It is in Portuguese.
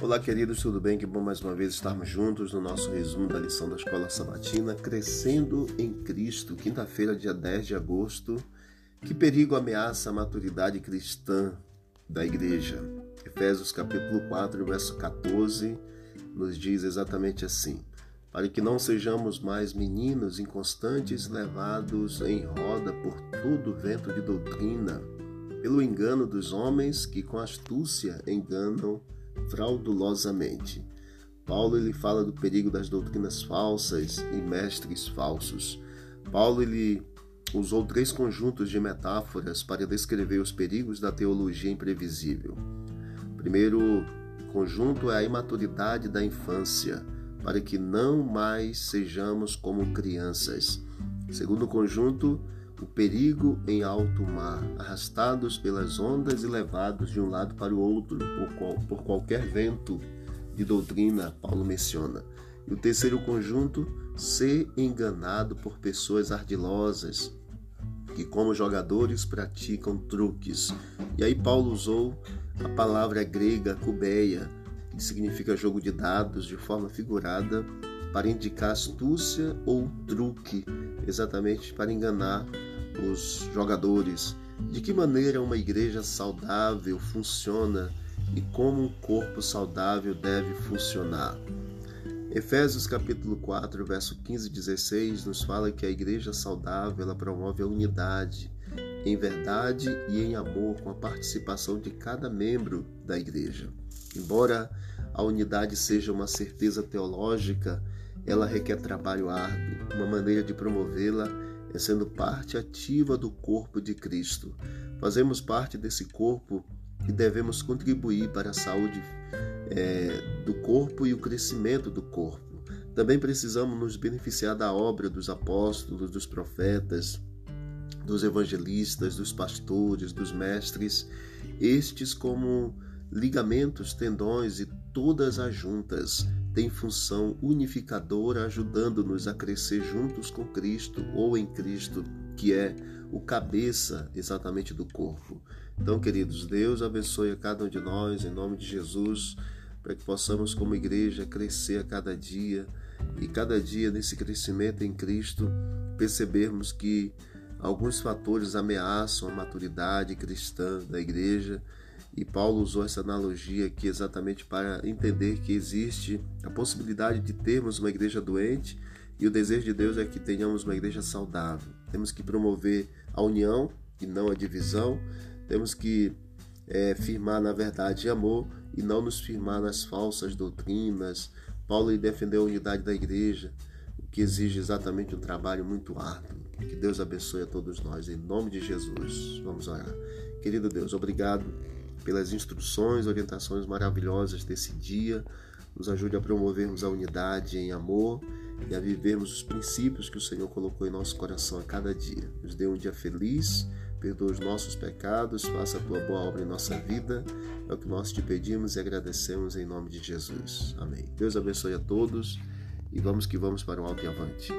Olá, queridos, tudo bem? Que bom mais uma vez estarmos juntos no nosso resumo da lição da Escola Sabatina, Crescendo em Cristo, quinta-feira, dia 10 de agosto. Que perigo ameaça a maturidade cristã da igreja? Efésios capítulo 4, verso 14, nos diz exatamente assim: Para que não sejamos mais meninos inconstantes, levados em roda por todo vento de doutrina, pelo engano dos homens que com astúcia enganam fraudulosamente. Paulo ele fala do perigo das doutrinas falsas e mestres falsos. Paulo ele usou três conjuntos de metáforas para descrever os perigos da teologia imprevisível. Primeiro conjunto é a imaturidade da infância, para que não mais sejamos como crianças. Segundo conjunto, o perigo em alto mar, arrastados pelas ondas e levados de um lado para o outro por, por qualquer vento de doutrina, Paulo menciona. E o terceiro conjunto, ser enganado por pessoas ardilosas, que como jogadores praticam truques. E aí Paulo usou a palavra grega cubeia, que significa jogo de dados de forma figurada, para indicar astúcia ou truque, exatamente para enganar os jogadores, de que maneira uma igreja saudável funciona e como um corpo saudável deve funcionar. Efésios capítulo 4, verso 15 e 16 nos fala que a igreja saudável ela promove a unidade em verdade e em amor com a participação de cada membro da igreja. Embora a unidade seja uma certeza teológica, ela requer trabalho árduo. Uma maneira de promovê-la é sendo parte ativa do corpo de Cristo. Fazemos parte desse corpo e devemos contribuir para a saúde é, do corpo e o crescimento do corpo. Também precisamos nos beneficiar da obra dos apóstolos, dos profetas, dos evangelistas, dos pastores, dos mestres, estes como ligamentos, tendões e todas as juntas tem função unificadora, ajudando-nos a crescer juntos com Cristo ou em Cristo, que é o cabeça exatamente do corpo. Então, queridos, Deus abençoe a cada um de nós, em nome de Jesus, para que possamos, como igreja, crescer a cada dia e cada dia nesse crescimento em Cristo, percebermos que alguns fatores ameaçam a maturidade cristã da igreja e Paulo usou essa analogia aqui exatamente para entender que existe a possibilidade de termos uma igreja doente e o desejo de Deus é que tenhamos uma igreja saudável. Temos que promover a união e não a divisão. Temos que é, firmar na verdade amor e não nos firmar nas falsas doutrinas. Paulo defendeu a unidade da igreja, o que exige exatamente um trabalho muito árduo. Que Deus abençoe a todos nós, em nome de Jesus. Vamos orar. Querido Deus, obrigado pelas instruções, orientações maravilhosas desse dia. Nos ajude a promovermos a unidade em amor e a vivermos os princípios que o Senhor colocou em nosso coração a cada dia. Nos dê um dia feliz, perdoa os nossos pecados, faça a tua boa obra em nossa vida. É o que nós te pedimos e agradecemos em nome de Jesus. Amém. Deus abençoe a todos e vamos que vamos para o alto e avante.